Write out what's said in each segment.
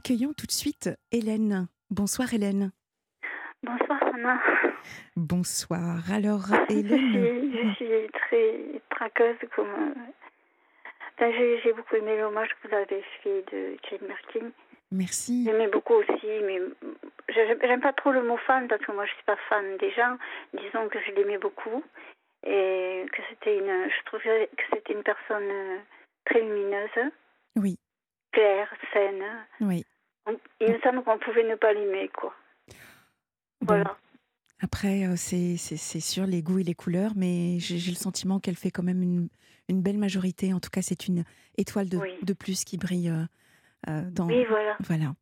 accueillons tout de suite Hélène. Bonsoir Hélène. Bonsoir Anna. Bonsoir. Alors Hélène. Je suis, très traqueuse comme. Enfin, j'ai beaucoup aimé l'hommage que vous avez fait de Jane Birkin. Merci. J'aimais beaucoup aussi, mais j'aime pas trop le mot fan parce que moi je suis pas fan des gens. Disons que je l'aimais beaucoup et que c'était une. Je trouvais que c'était une personne euh, très lumineuse. Oui. Claire, saine. Oui. Il me semble qu'on pouvait ne pas l'aimer, quoi. Voilà. Après, euh, c'est sur les goûts et les couleurs, mais j'ai le sentiment qu'elle fait quand même une, une, belle majorité. En tout cas, c'est une étoile de, de, plus qui brille euh, euh, dans. Oui, voilà. Voilà.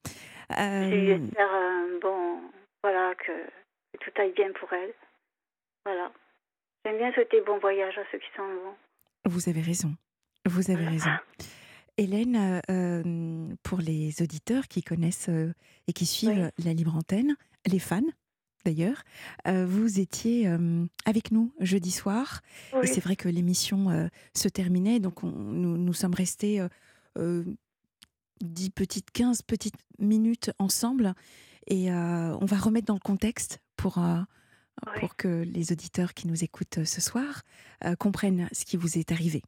J'espère bon, voilà, que, tout aille bien pour elle. Voilà. J'aime bien souhaiter bon voyage à ceux qui sont bons. Vous avez raison. Vous avez raison. Hélène, pour les auditeurs qui connaissent et qui suivent la libre antenne, les fans, d'ailleurs. Euh, vous étiez euh, avec nous jeudi soir. C'est vrai que l'émission euh, se terminait. Donc, nous, nous, sommes restés 10 petites, 15 petites minutes ensemble. Et on va remettre dans le contexte pour, pour que les auditeurs qui nous écoutent ce soir comprennent ce qui vous est arrivé.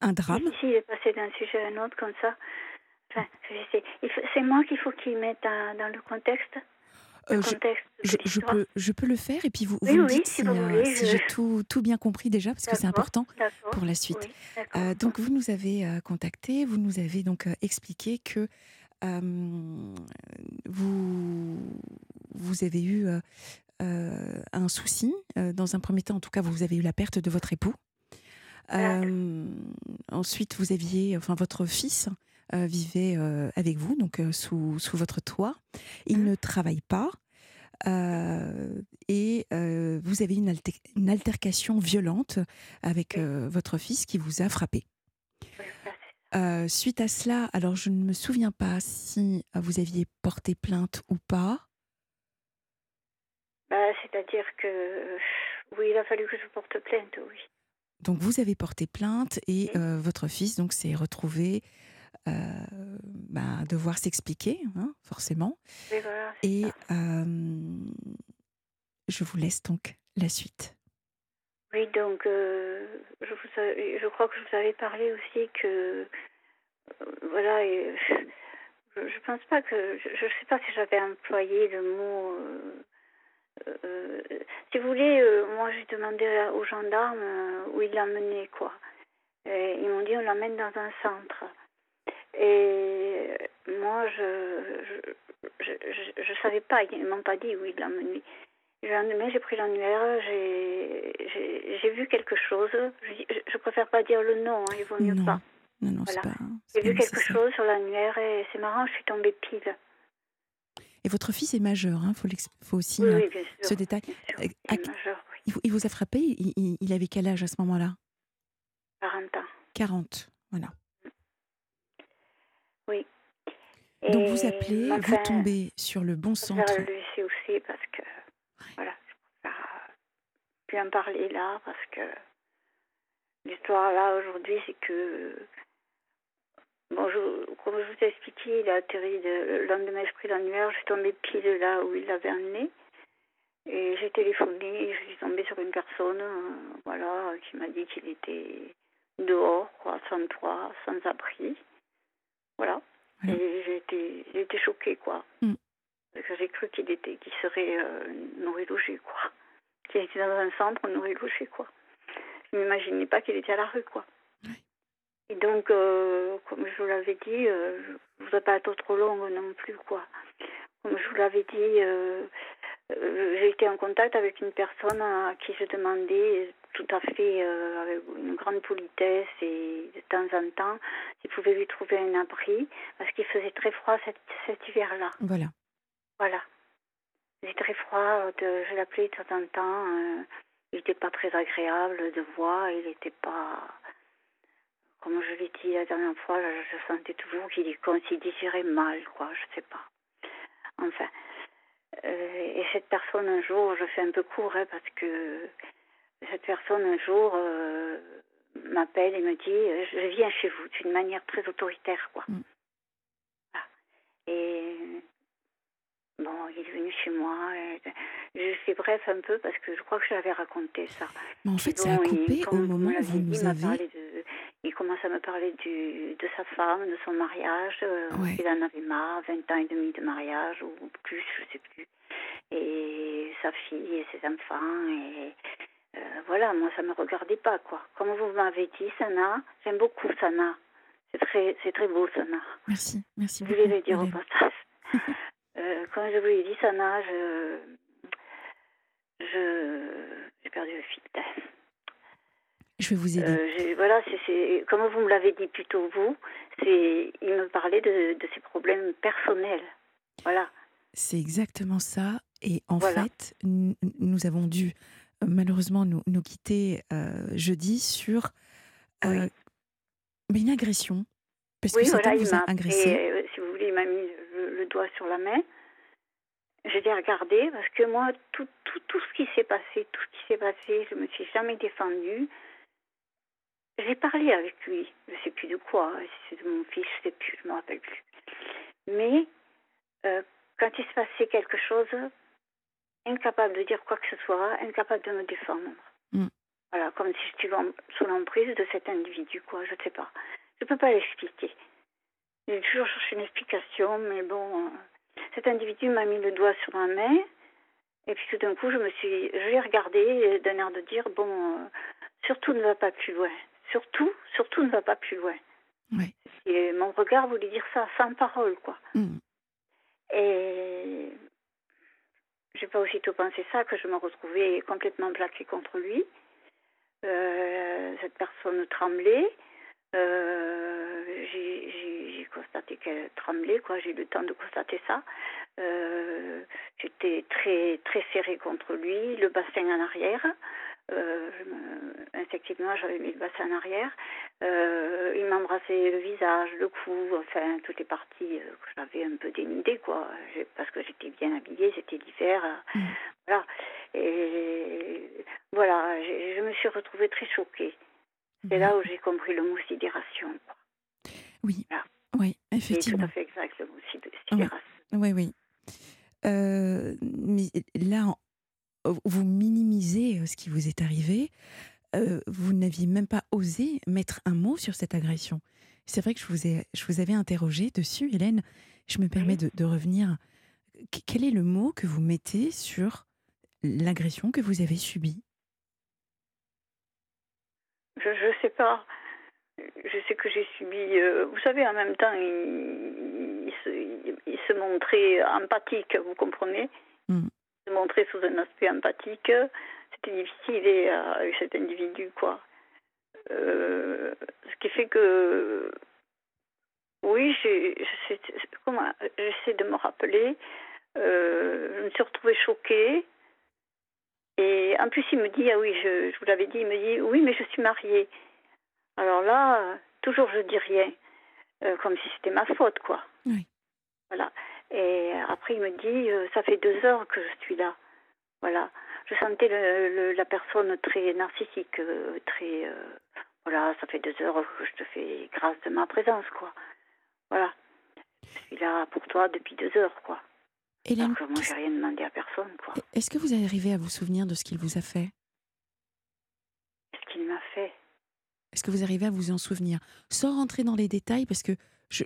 Un drame. Si, est passé d'un sujet à un autre comme ça. Enfin, c'est moi qu'il faut qu'il mette dans le contexte. Euh, je, peux, je peux le faire et puis vous, vous me dites si, euh, j'ai tout, tout, bien compris déjà parce que c'est important pour la suite. Euh, donc vous nous avez contacté, vous nous avez donc expliqué que vous, vous avez eu un souci. dans un premier temps, en tout cas, vous avez eu la perte de votre époux. Ensuite, vous aviez, enfin, votre fils euh, vivait euh, avec vous, donc euh, sous, sous, votre toit. Il mmh. ne travaille pas. et vous avez une, une, altercation violente avec votre fils qui vous a frappé. suite à cela, alors je ne me souviens pas si vous aviez porté plainte ou pas. Bah, C'est-à-dire que oui, il a fallu que je porte plainte, oui. Donc vous avez porté plainte et votre fils donc s'est retrouvé euh, bah, devoir s'expliquer, hein, forcément. Et euh, je vous laisse donc la suite. Oui, donc euh, je, vous, je, crois que je vous avais parlé aussi que voilà, je pense pas que je ne sais pas si j'avais employé le mot. Si vous voulez, moi j'ai demandé aux gendarmes où ils l'emmenaient quoi. Et ils m'ont dit on l'emmène dans un centre. Et moi, je je, je, je savais pas, ils m'ont pas dit où ils mené. Mais j'ai pris l'annuaire, j'ai vu quelque chose. Je, je, préfère pas dire le nom, hein, il vaut mieux pas. Non, non, voilà. pas. J'ai vu quelque chose sur l'annuaire et c'est marrant, je suis tombée pile. Et votre fils est majeur, il hein, faut, faut, aussi oui, euh, ce détail. Euh, il, majeur, oui. il, vous a frappé il, il, avait quel âge à ce moment-là? 40 ans. 40, voilà. Oui. Donc vous appelez, vous tombez sur le bon centre. Je le aussi parce que voilà, je plus en parler là parce que l'histoire là aujourd'hui c'est que bon, je, comme je vous ai expliqué, il a atterri le lendemain esprit l'annuaire, je suis tombée pile là où il l'avait amené. Et j'ai téléphoné, je suis tombée sur une personne, euh, voilà, qui m'a dit qu'il était dehors, quoi, sans toit, sans abri. Voilà. Et j'ai été, j'ai été choquée, quoi. Mm. J'ai cru qu'il était, qu'il serait euh, nourri logé, quoi. Qu'il était dans un centre nourri logé, quoi. Je m'imaginais pas qu'il était à la rue, quoi. Et donc, euh, comme je vous l'avais dit, euh, je ne voudrais pas être trop longue non plus, quoi. Comme je vous l'avais dit, euh, j'ai été en contact avec une personne à qui je demandais tout à fait avec une grande politesse et de temps en temps s'il pouvait lui trouver un abri parce qu'il faisait très froid cet, cet hiver-là. Voilà. Voilà. Il faisait très froid, de, je l'appelais de temps en temps. Il n'était pas très agréable de voix, il n'était pas. Comme je l'ai dit la dernière fois, je sentais toujours qu'il s'y désirait mal, quoi, je sais pas. Enfin. Euh, et cette personne, un jour, je fais un peu court, hein, parce que cette personne, un jour, euh, m'appelle et me dit euh, Je viens chez vous d'une manière très autoritaire, quoi. Mm. Et il est venu chez moi. je fais bref un peu parce que je crois que je l'avais raconté ça. Mais en fait, ça a coupé au moment où vous nous avez... il commence à me parler du, de sa femme, de son mariage. Euh, il en avait marre, 20 ans et demi de mariage ou plus, je sais plus. Et sa fille et ses enfants. Et euh, voilà, moi, ça me regardait pas, quoi. Comme vous m'avez dit, Sana, j'aime beaucoup Sana. C'est très, c'est très beau, Sana. Merci, merci beaucoup. Je voulais le dire au passage. euh, quand je vous l'ai dit, Sana, je, je, j'ai perdu le fil. Je vais vous aider. Euh, voilà, c'est, comme vous me l'avez dit plutôt vous, c'est, il me parlait de, de ses problèmes personnels. Voilà. C'est exactement ça. Et en fait, nous avons dû euh, malheureusement nous, nous quitter euh, jeudi sur euh, une agression. Parce que voilà, il m'a agressé. si vous voulez, il m'a mis le, doigt sur la main. J'ai regardé parce que moi, tout, tout, tout ce qui s'est passé, tout ce qui s'est passé, je me suis jamais défendue. J'ai parlé avec lui, je ne sais plus de quoi, si c'est de mon fils, je ne sais plus, je ne me rappelle plus. Mais quand il se passait quelque chose, incapable de dire quoi que ce soit, incapable de me défendre. Mm. Voilà, comme si je suis sous l'emprise de cet individu, quoi, je ne sais pas. Je ne peux pas l'expliquer. J'ai toujours cherché une explication, mais bon, euh, cet individu m'a mis le doigt sur ma main, et puis tout d'un coup, je me suis, je l'ai regardé d'un air de dire, bon, euh, surtout ne va pas plus loin. Surtout, surtout ne va pas plus loin. Et mon regard voulait dire ça sans parole, quoi. Mm. Et j'ai pas aussitôt pensé ça que je me retrouvais complètement plaquée contre lui. Euh, cette personne tremblait. Euh, j'ai constaté qu'elle tremblait, quoi. J'ai eu le temps de constater ça. Euh, j'étais très très serrée contre lui, le bassin en arrière. Euh, instinctivement, j'avais mis le bassin en arrière. Euh, il m'embrassait le visage, le cou, enfin, toutes les parties euh, que j'avais un peu dénudées, quoi. Parce que j'étais bien habillée, c'était l'hiver. Mm. Voilà. Et voilà, je me suis retrouvée très choquée. C'est là où j'ai compris le mot sidération. Oui. Oui, effectivement. C'est tout à fait exact, le mot sidération. Oui, oui. mais là, vous minimisez euh, ce qui vous est arrivé. Euh, vous n'aviez même pas osé mettre un mot sur cette agression. C'est vrai que je vous, ai, je vous avais interrogé dessus, Hélène. Je me permets de, revenir. Quel est le mot que vous mettez sur l'agression que vous avez subie? Je ne sais pas. Je sais que j'ai subi. Euh, vous savez, en même temps, il, se, montrait empathique, vous comprenez? Mmh montrer sous un aspect empathique, c'était difficile et, euh, avec cet individu, quoi. Euh, ce qui fait que, oui, j'essaie de me rappeler. Euh, je me suis retrouvée choquée. Et en plus, il me dit, ah oui, je, je vous l'avais dit, il me dit, oui, mais je suis mariée. Alors là, toujours je dis rien, comme si c'était ma faute, quoi. Oui. Voilà. Et après, il me dit, euh, ça fait deux heures que je suis là. Voilà. Je sentais le, la personne très narcissique, euh, très... Euh, voilà, ça fait deux heures que je te fais grâce de ma présence, quoi. Voilà. Je suis là pour toi depuis deux heures, quoi. Hélène, Donc, moi, j'ai rien demandé à personne, quoi. Est-ce que vous arrivez à vous souvenir de ce qu'il vous a fait? Ce qu'il m'a fait? Est-ce que vous arrivez à vous en souvenir? Sans rentrer dans les détails, parce que je,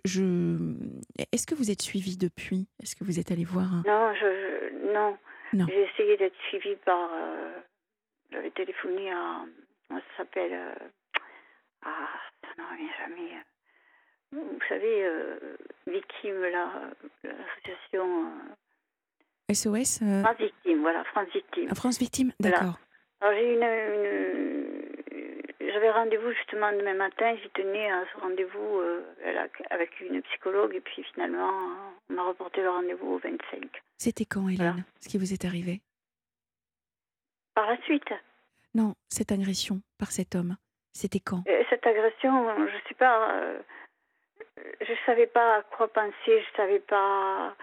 Est-ce que vous êtes suivi depuis? Est-ce que vous êtes allé voir Non, je, non. non. J'ai essayé d'être suivi par. Euh, J'avais téléphoné à. Comment ça s'appelle euh, Ah, ça ne revient jamais. Vous savez, euh, victime, l'association. SOS France Victime, voilà, France Victime. Ah, France Victime, d'accord. Alors j'ai une, une j'avais rendez-vous justement demain matin, j'y tenais à ce rendez-vous euh, avec une psychologue et puis finalement on m'a reporté le rendez-vous au 25. C'était quand Hélène Ce qui vous est arrivé? Par la suite. Non, cette agression par cet homme, c'était quand? Euh, Cette agression, je ne sais pas, euh, je ne savais pas à quoi penser, je ne savais pas...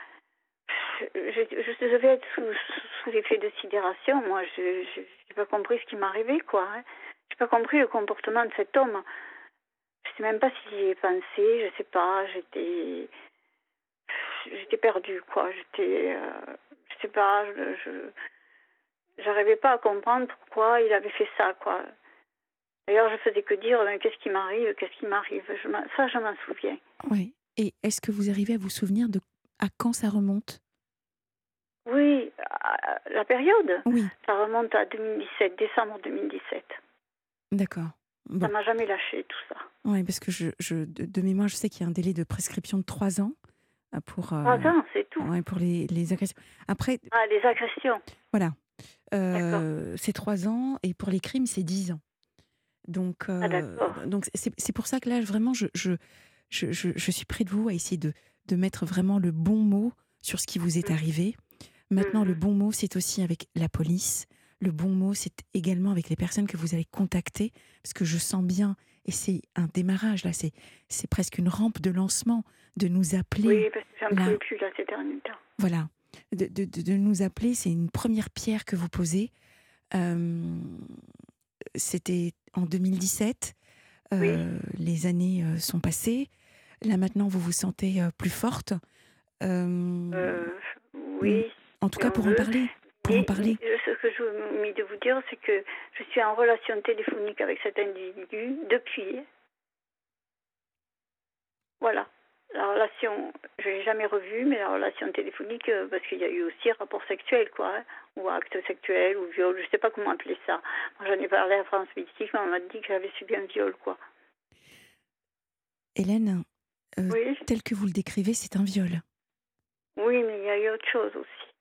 Je, devais être sous, sous l'effet de sidération, moi, je n'ai pas compris ce qui m'arrivait, quoi. Hein. J'ai pas compris le comportement de cet homme. Je sais même pas si j'y ai pensé, je sais pas, j'étais. j'étais perdue, quoi. J'étais, euh, je sais pas, je, j'arrivais pas à comprendre pourquoi il avait fait ça, quoi. D'ailleurs, je faisais que dire, qu'est-ce qui m'arrive, qu'est-ce qui m'arrive? Ça, je m'en souviens. Oui. Et est-ce que vous arrivez à vous souvenir de à quand ça remonte? Oui, la période, Oui, ça remonte à 2017, décembre 2017. D'accord. Bon. Ça m'a jamais lâché tout ça. Oui, parce que je, je, de, de mémoire, je sais qu'il y a un délai de prescription de trois ans euh, pour, euh, Trois ans, c'est tout. ouais, pour les, les agressions. Après, Ah, les agressions. voilà, euh, c'est trois ans et pour les crimes, c'est dix ans. Donc, euh, Ah, d'accord. donc c'est pour ça que là, vraiment, je, je, je, je, suis près de vous à essayer de, de mettre vraiment le bon mot sur ce qui vous est Mhm. arrivé. Maintenant, le Mhm. bon mot, c'est aussi avec la police. Le bon mot, c'est également avec les personnes que vous allez contacter, parce que je sens bien, et c'est un démarrage là, c'est c'est presque une rampe de lancement, de nous appeler. Oui, parce que j'en pouvais plus là ces derniers temps. Voilà. De, de- de- nous appeler, c'est une première pierre que vous posez. Euh, C'était en 2017. Euh, Oui. Les années euh, sont passées. Là maintenant, vous vous sentez plus forte. Euh, oui. en tout cas, pour en parler. Pour Et- en parler. et Ce que je veux mis de vous dire, c'est que je suis en relation téléphonique avec cet individu depuis. Voilà. La relation, je l'ai jamais revue, mais la relation téléphonique, euh, parce qu'il y a eu aussi rapport sexuel, quoi, hein, ou acte sexuel, ou viol, je sais pas comment appeler ça. Moi, j'en ai parlé à France Politique, on m'a dit que j'avais subi un viol, quoi. Hélène, euh, Oui, tel que vous le décrivez, c'est un viol. oui, mais il y a eu autre chose aussi.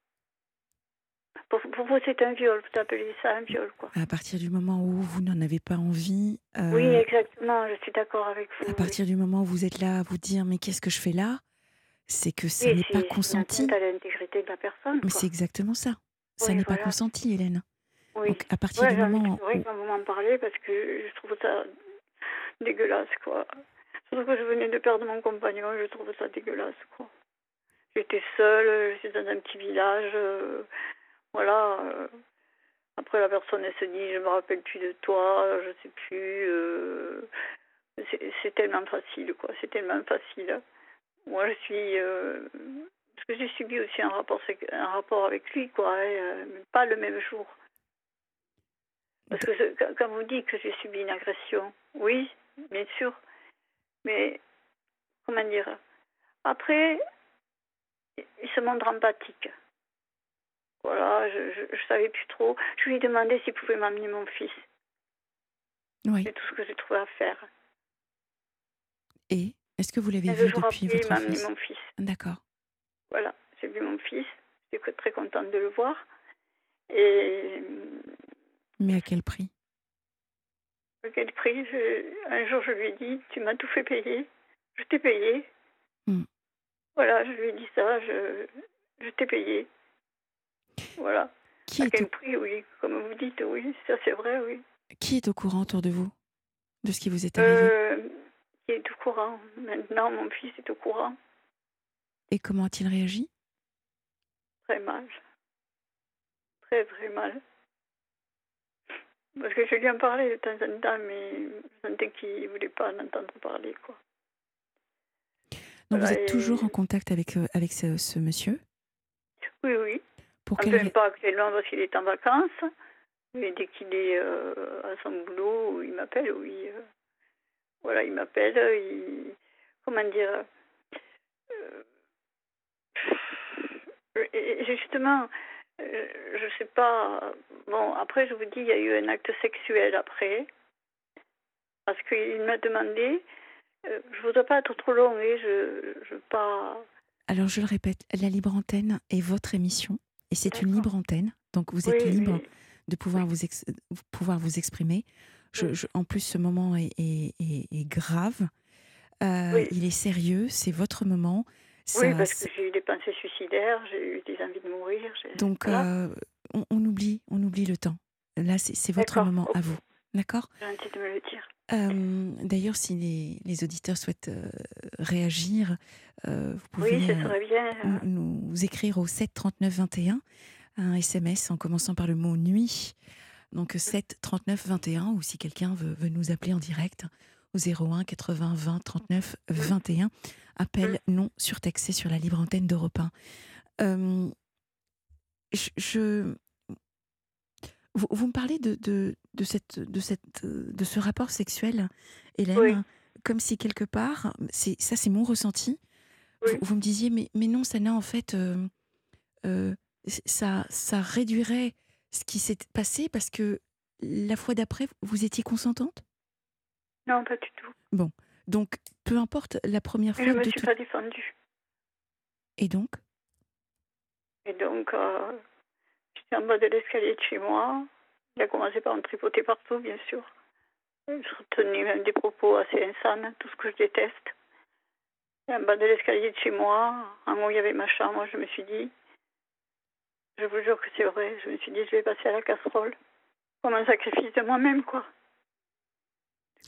Pour, pour vous, c'est un viol, vous appelez ça un viol, quoi. À partir du moment où vous n'en avez pas envie, euh, Oui, exactement, je suis d'accord avec vous. à oui. partir du moment où vous êtes là à vous dire mais qu'est-ce que je fais là, c'est que ça Oui, n'est pas consenti. à l'intégrité de la personne. Mais c'est exactement ça. Ça Oui, n'est pas voilà. consenti, Hélène. Oui. Donc à partir Ouais, du moment où... que vous m'en parler parce que je trouve ça dégueulasse, quoi. Surtout que je venais de perdre mon compagnon, je trouve ça dégueulasse, quoi. J'étais seule, je suis dans un petit village, euh, voilà. euh. Après, la personne, elle se dit, je me rappelle plus de toi, je sais plus. euh, c'est- tellement facile, quoi. C'est tellement facile. Moi, je suis... euh, Parce que j'ai subi aussi un rapport, un rapport avec lui, quoi, pas le même jour. Parce que quand- quand vous dites que j'ai subi une agression, oui, bien sûr. Mais, comment dire? Après, il se montre empathique. Voilà, je, je savais plus trop. Je lui ai demandé s'il pouvait m'amener mon fils. Oui. C'est tout ce que j'ai trouvé à faire. Et est-ce que vous l'avez vu depuis après, il votre m'a fils? mon fils. D'accord. Voilà, j'ai vu mon fils. J'étais très contente de le voir. Et Mais à quel prix? À quel prix? Je- Un jour, je lui ai dit Tu m'as tout fait payer. Je t'ai payé. Hmm. Voilà, je lui ai dit ça. Je, je t'ai payé. Voilà. qui à quel au, prix, oui. Comme vous dites, oui, ça c'est vrai, oui. qui est au courant autour de vous de ce qui vous est arrivé? Euh, il est au courant. Maintenant, mon fils est au courant. Et comment a-t-il réagi? Très mal. Très, très mal. Parce que je lui en parlais de temps en temps, mais je sentais qu'il ne voulait pas en entendre parler, quoi. Donc vous êtes toujours en contact avec, euh, avec ce, ce monsieur? Oui, oui. Pour quelle même pas actuellement parce qu'il est en vacances. Mais dès qu'il est euh, à son boulot, il m'appelle, oui. euh, voilà, il m'appelle. Il... Comment dire euh, et- Justement, je sais pas. Bon, après, je vous dis, il y a eu un acte sexuel après. Parce qu'il m'a demandé. je voudrais pas être trop long, et je je veux pas. Alors je le répète, la libre antenne est votre émission c'est une libre antenne, donc vous êtes Oui, libre oui. de pouvoir vous, ex- pouvoir vous exprimer. Je- Oui. je- en plus, ce moment est, est- est- est grave. Euh, Oui. Il est sérieux, c'est votre moment. Oui, Ça- parce que j'ai eu des pensées suicidaires, j'ai eu des envies de mourir. donc, voilà. euh, on, on oublie, on oublie le temps. Là, c'est votre moment à vous. D'accord gentil de me le dire. Euh, D'ailleurs, si les, les auditeurs souhaitent euh, réagir, euh, vous pouvez Oui, bien. nous, nous écrire au 7 39 21 un SMS en commençant par le mot nuit. Donc 7 39 21 ou si quelqu'un veut, veut nous appeler en direct au 01 80 20 39 21. Appel non surtaxé sur la libre antenne d'Europe 1. je, vous, me parlez de, de, cette, de, cette, de ce rapport sexuel, Hélène, comme si quelque part, c'est ça c'est mon ressenti, vous, me disiez, mais, mais non, ça n'a en fait, euh, euh, ça, ça réduirait ce qui s'est passé parce que la fois d'après, vous étiez consentante? Non, pas du tout. Bon, donc peu importe la première fois. je ne me suis pas défendue. Et donc? Et donc, euh, en bas de l'escalier de chez moi. Il a commencé par me tripoter partout, bien sûr. Je retenais même des propos assez insanes, tout ce que je déteste. Et en bas de l'escalier de chez moi, un moment où il y avait ma chambre, je me suis dit, je vous jure que c'est vrai, je me suis dit, je vais passer à la casserole. Comme un sacrifice de moi-même, quoi.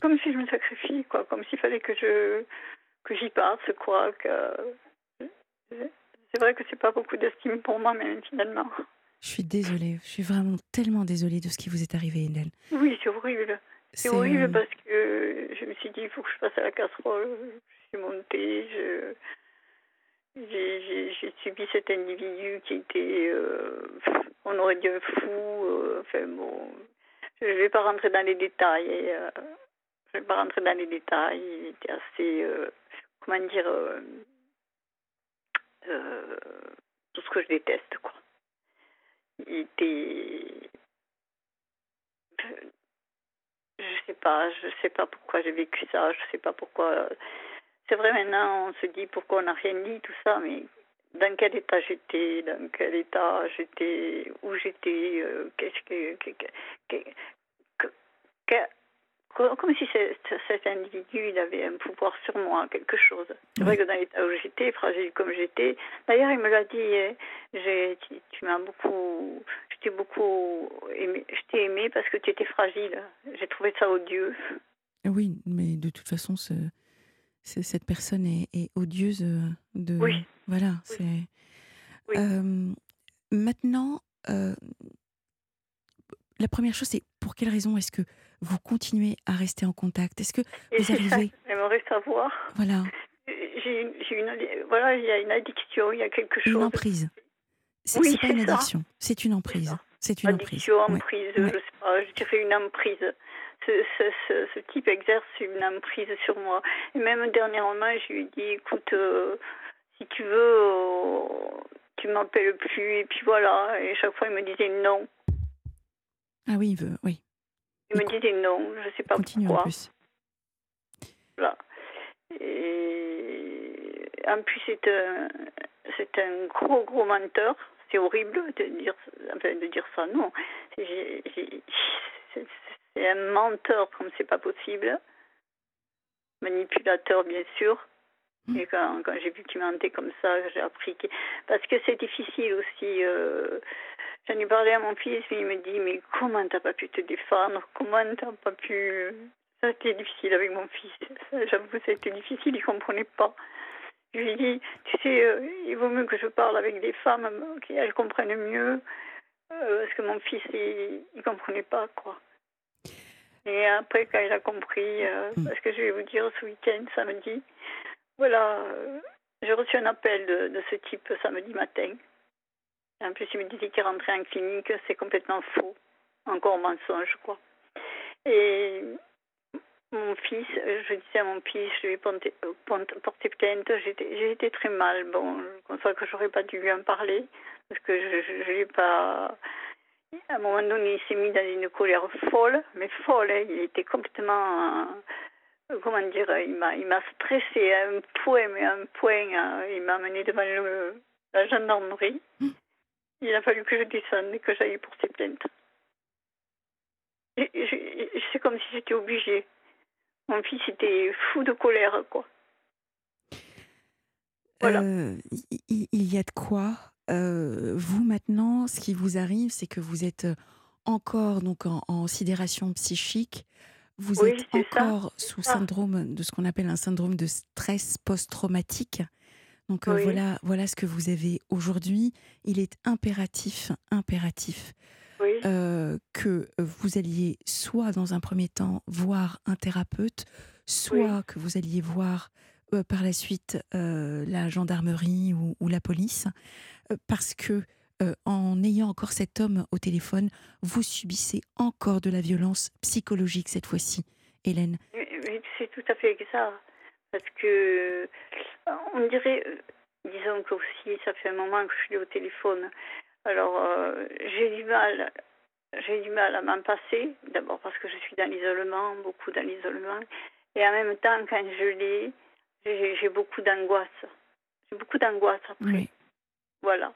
Comme si je me sacrifie, quoi. Comme s'il fallait que je que j'y passe, quoi. Que... C'est vrai que c'est pas beaucoup d'estime pour moi-même, finalement. Je suis désolée, je suis vraiment tellement désolée de ce qui vous est arrivé, Hélène. Oui, c'est horrible. C'est horrible euh, parce que je me suis dit, il faut que je passe à la casserole. Je suis montée, je... J'ai subi cet individu qui était, euh, on aurait dit un fou. Euh, enfin bon, je ne vais pas rentrer dans les détails. je ne vais pas rentrer dans les détails. Il était assez, comment dire, tout ce que je déteste, quoi était je sais pas, je sais pas pourquoi j'ai vécu ça, je sais pas pourquoi. C'est vrai maintenant, on se dit pourquoi on n'a rien dit, tout ça, mais dans quel état j'étais, dans quel état j'étais, où j'étais, euh, qu'est-ce que, que, que, comme si cet individu il avait un pouvoir sur moi, quelque chose. C'est vrai que dans l'état où j'étais, fragile comme j'étais, d'ailleurs il me l'a dit, hein, tu, tu m'as beaucoup, je t'ai beaucoup aimé, je t'ai aimé parce que tu étais fragile. J'ai trouvé ça odieux. Oui, mais de toute façon, ce, cette personne est, est, odieuse de. Oui. Voilà, c'est. Euh, maintenant, euh, la première chose, c'est pour quelle raison est-ce que vous continuez à rester en contact? Est-ce que vous arrivez J'aimerais savoir. Voilà. J'ai une, voilà, il y a une addiction, il y a quelque chose. Une emprise. C'est oui, pas une addiction, c'est une emprise. C'est une addiction, emprise. je sais pas, je dirais une emprise. Ce, ce, ce, type exerce une emprise sur moi. Et même dernièrement, je lui ai dit, écoute, euh, si tu veux, euh, tu m'appelles plus. Et puis voilà. Et chaque fois, il me disait non. Ah oui, il veut, oui. Il me disait non, je ne sais pas Continue pourquoi. En plus. Voilà. Et en plus, c'est un, c'est un gros, gros menteur. C'est horrible de dire, enfin, de dire ça, non. C'est un menteur comme c'est pas possible. Manipulateur, bien sûr. Et quand, quand j'ai vu qu'il mentait comme ça, j'ai appris que... Parce que c'est difficile aussi. Euh, J'en ai parlé à mon fils, mais il me dit Mais comment t'as pas pu te défendre? Comment t'as pas pu? Ça a été difficile avec mon fils. J'avoue que ça a été difficile, il comprenait pas. Je lui ai dit Tu sais, euh, il vaut mieux que je parle avec des femmes qui elles comprennent mieux. Euh, parce que mon fils, il, il comprenait pas, quoi. Et après, quand il a compris, euh, hmm. parce que je vais vous dire, ce week-end, samedi, voilà, j'ai reçu un appel de, de ce type samedi matin. En plus, il me disait qu'il rentrait en clinique, c'est complètement faux. Encore mensonge, quoi. Et mon fils, je disais à mon fils, je lui ai porté, plainte, j'ai été très mal. Bon, je conçois que j'aurais pas dû lui en parler, parce que je ne l'ai pas. À un moment donné, il s'est mis dans une colère folle, mais folle, hein. il était complètement. Comment dire, il m'a stressé à un point, mais à un point, hein. il m'a amené devant la gendarmerie. Mmh. Il a fallu que je descende et que j'aille pour ces plaintes. C'est comme si j'étais obligée. Mon fils était fou de colère, quoi. Voilà. Euh, il, y a de quoi. Euh, vous maintenant, ce qui vous arrive, c'est que vous êtes encore donc en, sidération psychique. Vous êtes encore sous syndrome de ce qu'on appelle un syndrome de stress post-traumatique. Donc euh, voilà, voilà ce que vous avez aujourd'hui. Il est impératif, impératif euh, que vous alliez soit dans un premier temps voir un thérapeute, soit que vous alliez voir par la suite la gendarmerie ou, la police, parce que en ayant encore cet homme au téléphone, vous subissez encore de la violence psychologique cette fois-ci, Hélène. c'est tout à fait ça. Parce que on dirait, disons qu'aussi, ça fait un moment que je suis au téléphone. Alors, j'ai du mal j'ai du mal à m'en passer, d'abord parce que je suis dans l'isolement, beaucoup dans l'isolement, et en même temps, quand je lis, j'ai beaucoup d'angoisse. J'ai beaucoup d'angoisse après. Voilà.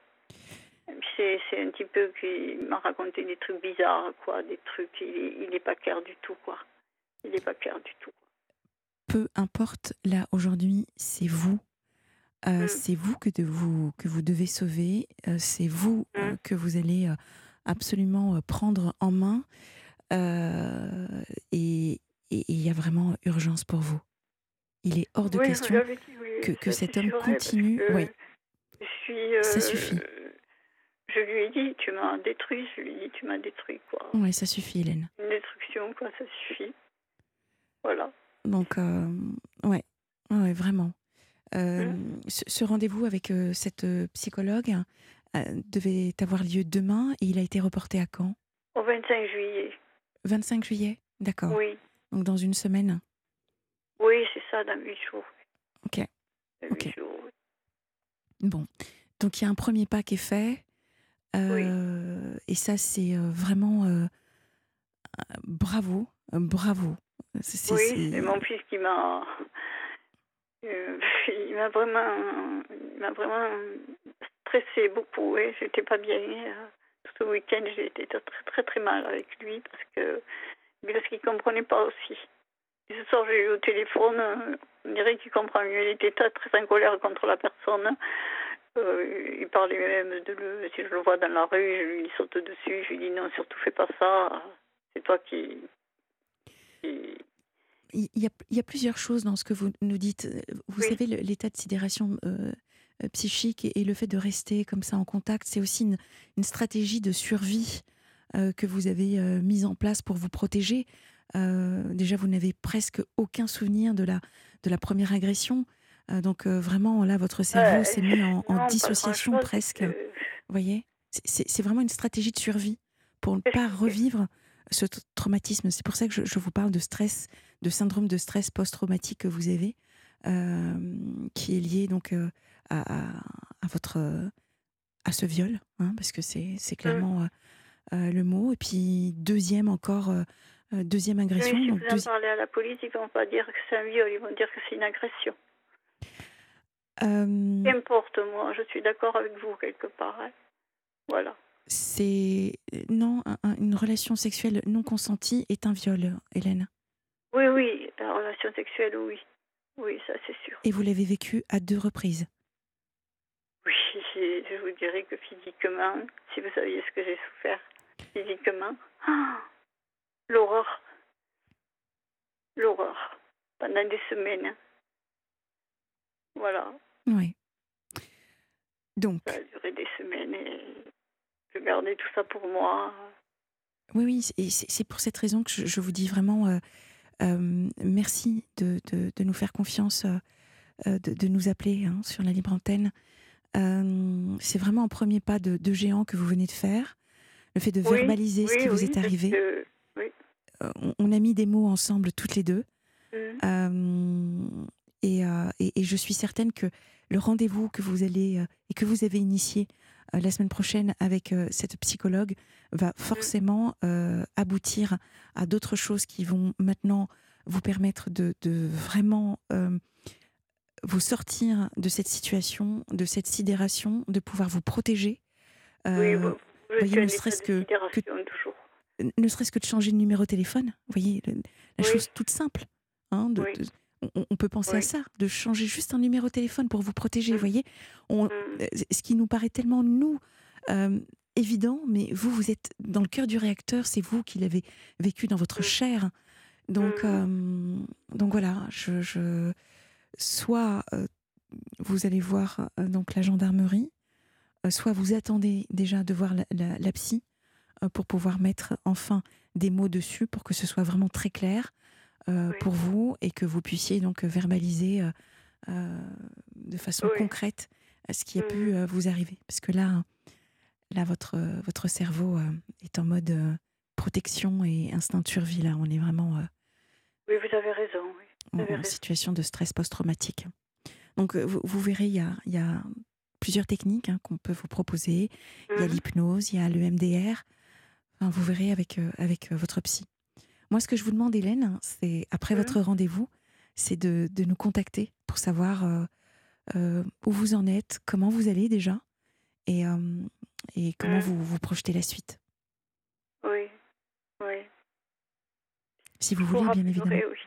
C'est un petit peu qui m'a raconté des trucs bizarres, quoi, des trucs, il n'est pas clair du tout, quoi. Il n'est pas clair du tout. Peu importe, là, aujourd'hui, c'est vous. Euh, mm. C'est vous que, de vous que vous devez sauver. Euh, c'est vous euh, mm. que vous allez absolument prendre en main. et il y a vraiment urgence pour vous. Il est hors de question que, que cet homme continue. Oui. ça suffit. Je lui ai dit, tu m'as détruit. Je lui ai dit, tu m'as détruit, quoi. Oui, ça suffit, Hélène. Une destruction, quoi, ça suffit. Voilà. Donc, euh, ouais, ouais, vraiment. Euh, mmh. Ce, rendez-vous avec euh, cette psychologue devait avoir lieu demain et il a été reporté à quand? Au 25 juillet. 25 juillet? D'accord. Oui. Donc dans une semaine? Oui, c'est ça, dans 8 jours. Ok. Bon. Donc il y a un premier pas qui est fait. Euh, et ça, c'est euh, vraiment euh, bravo, bravo. oui, c'est mon fils qui m'a. il m'a vraiment, il m'a vraiment stressé beaucoup. Et j'étais pas bien. Tout ce week-end, été très, très, très mal avec lui parce que parce qu'il comprenait pas aussi. Et ce soir, j'ai eu au téléphone, on dirait qu'il comprend mieux. Il était très, très en colère contre la personne. Euh, il parlait même de le. Si je le vois dans la rue, je lui saute dessus. Je lui dis non, surtout fais pas ça. C'est toi qui. Il, y a, il y, a, plusieurs choses dans ce que vous nous dites. Vous savez, l'état de sidération euh, psychique et, le fait de rester comme ça en contact, c'est aussi une, une, stratégie de survie euh, que vous avez mise en place pour vous protéger. déjà, vous n'avez presque aucun souvenir de la, de la première agression. Euh, donc euh, vraiment, là, votre cerveau s'est mis en, dissociation presque. Vous voyez C'est vraiment une stratégie de survie pour ne pas revivre ce traumatisme. C'est pour ça que je, vous parle de stress, de syndrome de stress post-traumatique que vous avez, euh, qui est lié donc à, votre à ce viol, hein, parce que c'est mmh. clairement le mot. Et puis deuxième encore, deuxième agression. si vous en parlez à la police, ils vont pas dire que c'est un viol, ils vont dire que c'est une agression. Euh, Qu'importe, moi, je suis d'accord avec vous quelque part. Hein. Voilà. C'est. Non, une relation sexuelle non consentie est un viol, Hélène. Oui, oui, la relation sexuelle, oui. Oui, ça c'est sûr. Et vous l'avez vécu à deux reprises Oui, je vous dirais que physiquement, si vous saviez ce que j'ai souffert physiquement, l'horreur. L'horreur. Pendant des semaines. Voilà. Oui. Donc. Ça a duré des semaines et je gardais tout ça pour moi. Oui, oui, et c'est pour cette raison que je, vous dis vraiment euh, euh, merci de, de, nous faire confiance, euh, de, de, nous appeler hein, sur la libre antenne. c'est vraiment un premier pas de, géant que vous venez de faire. Le fait de verbaliser ce qui vous est arrivé. on, a mis des mots ensemble toutes les deux. Mmh. Euh, et, je suis certaine que le rendez-vous que vous allez euh, et que vous avez initié euh, la semaine prochaine avec cette psychologue va mm. forcément aboutir à d'autres choses qui vont maintenant vous permettre de, vraiment vous sortir de cette situation, de cette sidération, de pouvoir vous protéger. oui, vous, voyez, ne serait-ce que, ne serait-ce que de changer de numéro de téléphone. Vous voyez, la chose toute simple. Hein, de, on, peut penser à ça, de changer juste un numéro de téléphone pour vous protéger, mmh. voyez on, mmh. euh, Ce qui nous paraît tellement, nous, euh, évident, mais vous, vous êtes dans le cœur du réacteur, c'est vous qui l'avez vécu dans votre mmh. chair. Donc, euh, donc voilà, je, soit vous allez voir donc la gendarmerie, soit vous attendez déjà de voir la, la psy pour pouvoir mettre enfin des mots dessus pour que ce soit vraiment très clair. Pour vous et que vous puissiez donc verbaliser de façon concrète ce qui a pu mmh. vous arriver. Parce que là, là votre, votre cerveau est en mode protection et instinct de survie. Là, on est vraiment. oui, vous avez raison. en, situation de stress post-traumatique. Donc, vous, vous, verrez, il y a, y a plusieurs techniques hein, qu'on peut vous proposer. Il y a mmh. l'hypnose, il y a le MDR. Enfin, vous verrez avec, avec votre psy. Moi, ce que je vous demande, Hélène, c'est après mmh. votre rendez-vous, c'est de, de, nous contacter pour savoir euh, où vous en êtes, comment vous allez déjà et, et comment mmh. vous, vous projetez la suite. Oui, oui. Si vous voulez, bien évidemment. Oui.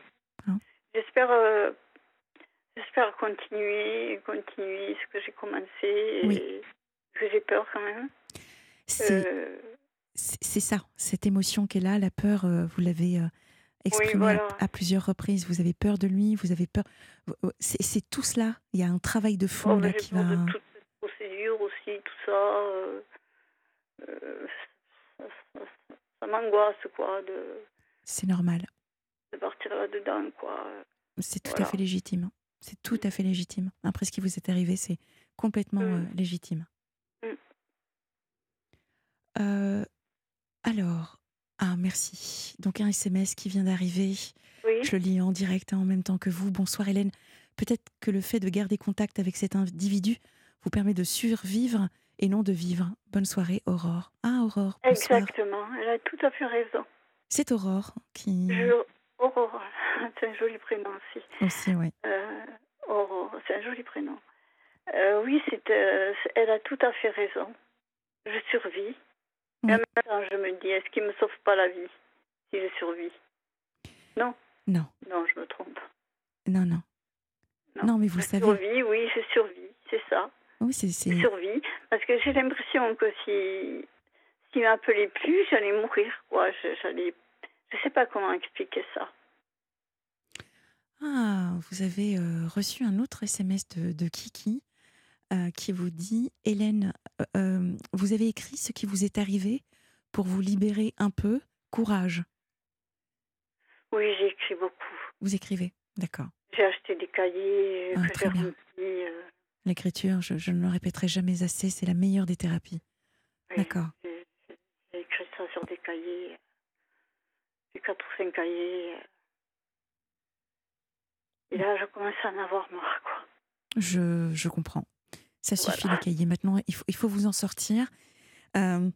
Hein? J'espère, euh, j'espère continuer, continuer ce que j'ai commencé et que j'ai peur quand même. Euh, c'est ça, cette émotion qui est là, la peur, vous l'avez exprimé à, plusieurs reprises. Vous avez peur de lui, vous avez peur. C'est tout cela. Il y a un travail de fond oh, là qui va. De toute cette procédure aussi, tout ça. Euh, euh, ça, m'angoisse, quoi. De... C'est normal. De partir là-dedans, quoi. C'est tout à fait légitime. C'est tout à fait légitime. Après ce qui vous est arrivé, c'est complètement mm. euh, légitime. Mm. Merci. Donc un SMS qui vient d'arriver. Je le lis en direct hein, en même temps que vous. Bonsoir Hélène. Peut-être que le fait de garder contact avec cet individu vous permet de survivre et non de vivre. Bonne soirée Aurore. Ah Aurore. Exactement, elle a tout à fait raison. C'est Aurore qui... Aurore, c'est un joli prénom aussi. Aussi, oui. Euh, Aurore, c'est un joli prénom. Euh, oui, c'est, euh, elle a tout à fait raison. Je survis. Même temps, je me dis, est-ce qu'il ne me sauve pas la vie si je survis? Non. Non. Non, je me trompe. Non, non. Non, mais vous je savez. Survis, oui, je survis, c'est ça. Oui, c'est. Je survis, parce que j'ai l'impression que si s'il m'appelait plus, j'allais mourir, quoi. J'allais. Je sais pas comment expliquer ça. Ah, vous avez euh, reçu un autre SMS de, de Kiki euh, qui vous dit Hélène, euh, euh, vous avez écrit ce qui vous est arrivé pour vous libérer un peu. Courage. Oui, j'ai écrit beaucoup. Vous écrivez, d'accord. J'ai acheté des cahiers ah, très bien. L'écriture, je, ne le répéterai jamais assez, c'est la meilleure des thérapies. d'accord. J'ai écrit ça sur des cahiers. J'ai quatre ou cinq cahiers. Et là, je commence à en avoir marre, quoi. Je, je comprends. Ça suffit les cahiers. Maintenant, il faut, il faut vous en sortir. Euh,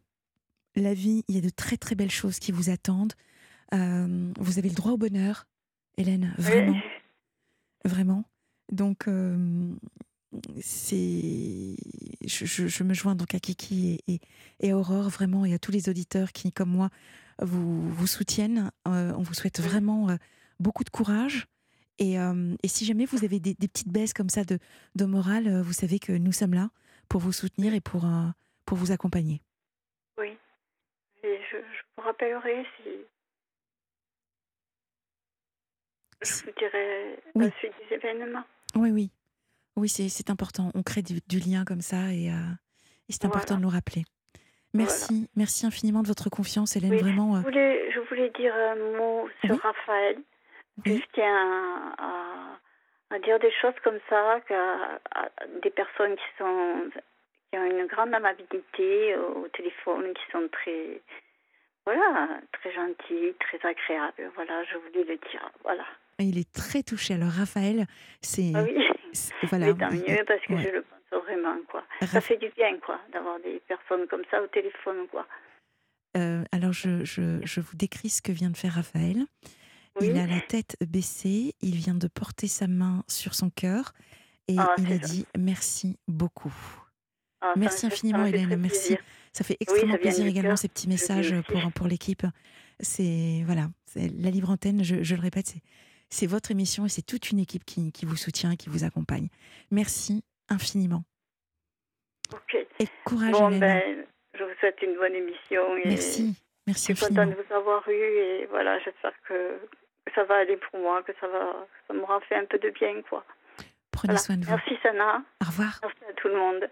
la vie, il y a de très très belles choses qui vous attendent. Euh, vous avez le droit au bonheur, Hélène, vraiment. Vraiment. Donc, euh, c'est. Je, je, me joins donc à Kiki et, et, Aurore, vraiment, et à tous les auditeurs qui, comme moi, vous, vous soutiennent. on vous souhaite vraiment beaucoup de courage. Euh, et, si jamais vous avez des, petites baisses comme ça de, de morale, euh, vous savez que nous sommes là pour vous soutenir et pour, euh, pour vous accompagner. Oui. Et je, vous rappellerai si. Je vous dirai la suite des événements. Oui, oui. Oui, c'est important. On crée du, lien comme ça et, c'est important de nous rappeler. Merci, merci infiniment de votre confiance, Hélène. Vraiment. Je voulais, je voulais dire un mot sur Raphaël. Je tiens à, à, dire des choses comme ça, à, des personnes qui sont qui ont une grande amabilité au téléphone, qui sont très voilà, très gentilles, très agréables. Voilà, je voulais le dire. Voilà. Il est très touché. Alors Raphaël, c'est ah oui. Voilà. tant mieux parce que je le pense vraiment quoi. Ça fait du bien quoi d'avoir des personnes comme ça au téléphone quoi. Euh, alors je, je, je, vous décris ce que vient de faire Raphaël. Il a la tête baissée, il vient de porter sa main sur son cœur et ah, il a dit merci beaucoup. Ah, merci infiniment Hélène, merci. Ça fait extrêmement plaisir également ces petits messages pour, pour l'équipe. C'est voilà, la libre antenne, je, le répète, c'est votre émission et c'est toute une équipe qui, qui, vous soutient, qui vous accompagne. Merci infiniment. Et courage Hélène. Ben, je vous souhaite une bonne émission. Et merci. Merci Je suis contente de vous avoir eu et voilà, j'espère que ça va aller pour moi, que ça va, ça m'aura fait un peu de bien, quoi. Prenez soin de vous. Merci Sana. Au revoir. Merci à tout le monde.